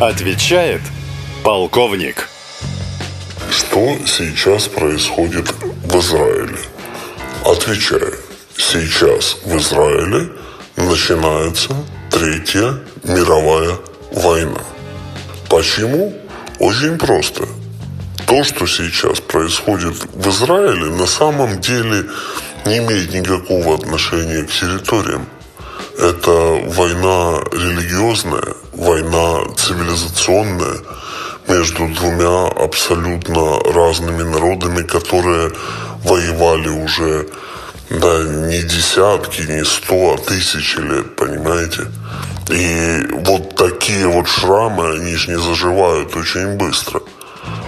Отвечает полковник. Что сейчас происходит в Израиле? Отвечаю. Сейчас в Израиле начинается Третья мировая война. Почему? Очень просто. То, что сейчас происходит в Израиле, на самом деле не имеет никакого отношения к территориям. Это война религиозная, война цивилизационная между двумя абсолютно разными народами, которые воевали уже да, не десятки, не сто, а тысячи лет, понимаете? И вот такие вот шрамы, они же не заживают очень быстро –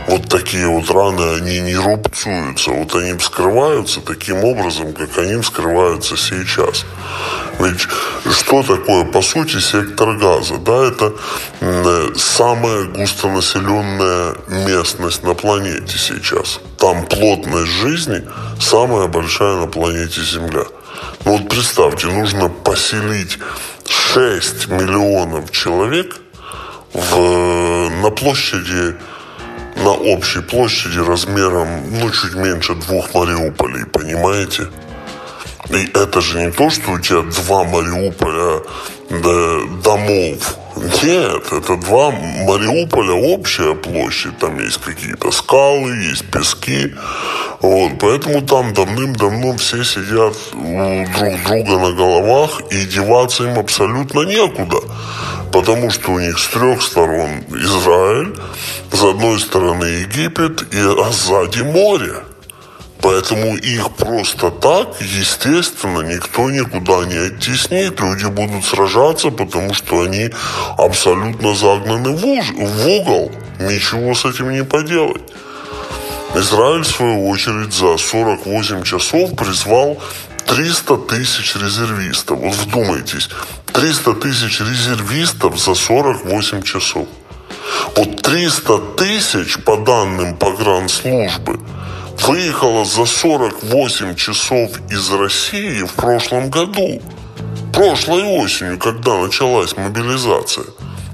вот такие вот раны, они не рубцуются, вот они вскрываются таким образом, как они вскрываются сейчас. Ведь что такое, по сути, сектор газа? Да, это самая густонаселенная местность на планете сейчас. Там плотность жизни самая большая на планете Земля. Ну вот представьте, нужно поселить 6 миллионов человек в, на площади на общей площади размером, ну, чуть меньше двух Мариуполей, понимаете? И это же не то, что у тебя два Мариуполя да, домов. Нет, это два Мариуполя общая площадь. Там есть какие-то скалы, есть пески. Вот, поэтому там давным-давно все сидят друг друга на головах и деваться им абсолютно некуда потому что у них с трех сторон Израиль, с одной стороны Египет, и, а сзади море. Поэтому их просто так, естественно, никто никуда не оттеснит. Люди будут сражаться, потому что они абсолютно загнаны в, уж, в угол. Ничего с этим не поделать. Израиль, в свою очередь, за 48 часов призвал 300 тысяч резервистов. Вот вдумайтесь, 300 тысяч резервистов за 48 часов. Вот 300 тысяч, по данным погранслужбы, выехало за 48 часов из России в прошлом году. Прошлой осенью, когда началась мобилизация.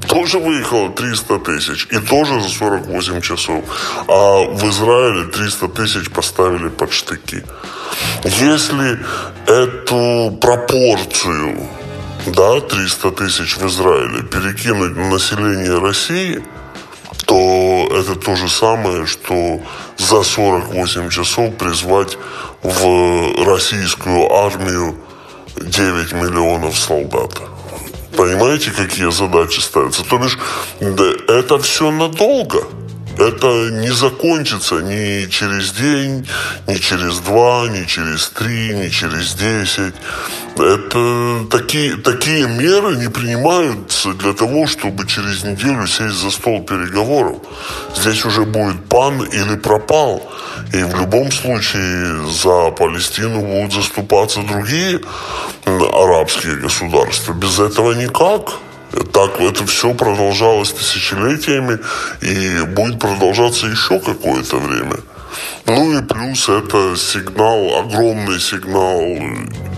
Тоже выехало 300 тысяч. И тоже за 48 часов. А в Израиле 300 тысяч поставили под штыки. Если эту пропорцию да, 300 тысяч в Израиле, перекинуть на население России, то это то же самое, что за 48 часов призвать в российскую армию 9 миллионов солдат. Понимаете, какие задачи ставятся? То бишь, да, это все надолго. Это не закончится ни через день, ни через два, ни через три, ни через десять. Это такие, такие меры не принимаются для того, чтобы через неделю сесть за стол переговоров. Здесь уже будет пан или пропал. И в любом случае за Палестину будут заступаться другие арабские государства. Без этого никак. Так это все продолжалось тысячелетиями и будет продолжаться еще какое-то время. Ну и плюс это сигнал, огромный сигнал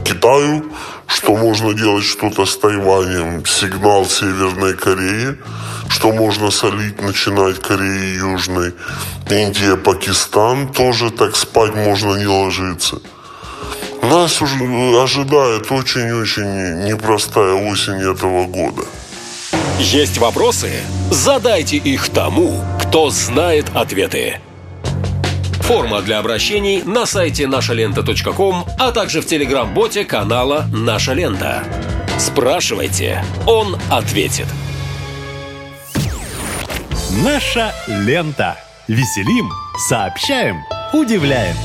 Китаю, что можно делать что-то с Тайванем, сигнал Северной Кореи, что можно солить, начинать Кореи Южной, Индия, Пакистан, тоже так спать можно не ложиться. Нас уже ожидает очень-очень непростая осень этого года. Есть вопросы? Задайте их тому, кто знает ответы. Форма для обращений на сайте нашалента.ком, а также в телеграм-боте канала «Наша лента». Спрашивайте, он ответит. Наша лента. Веселим, сообщаем, удивляем.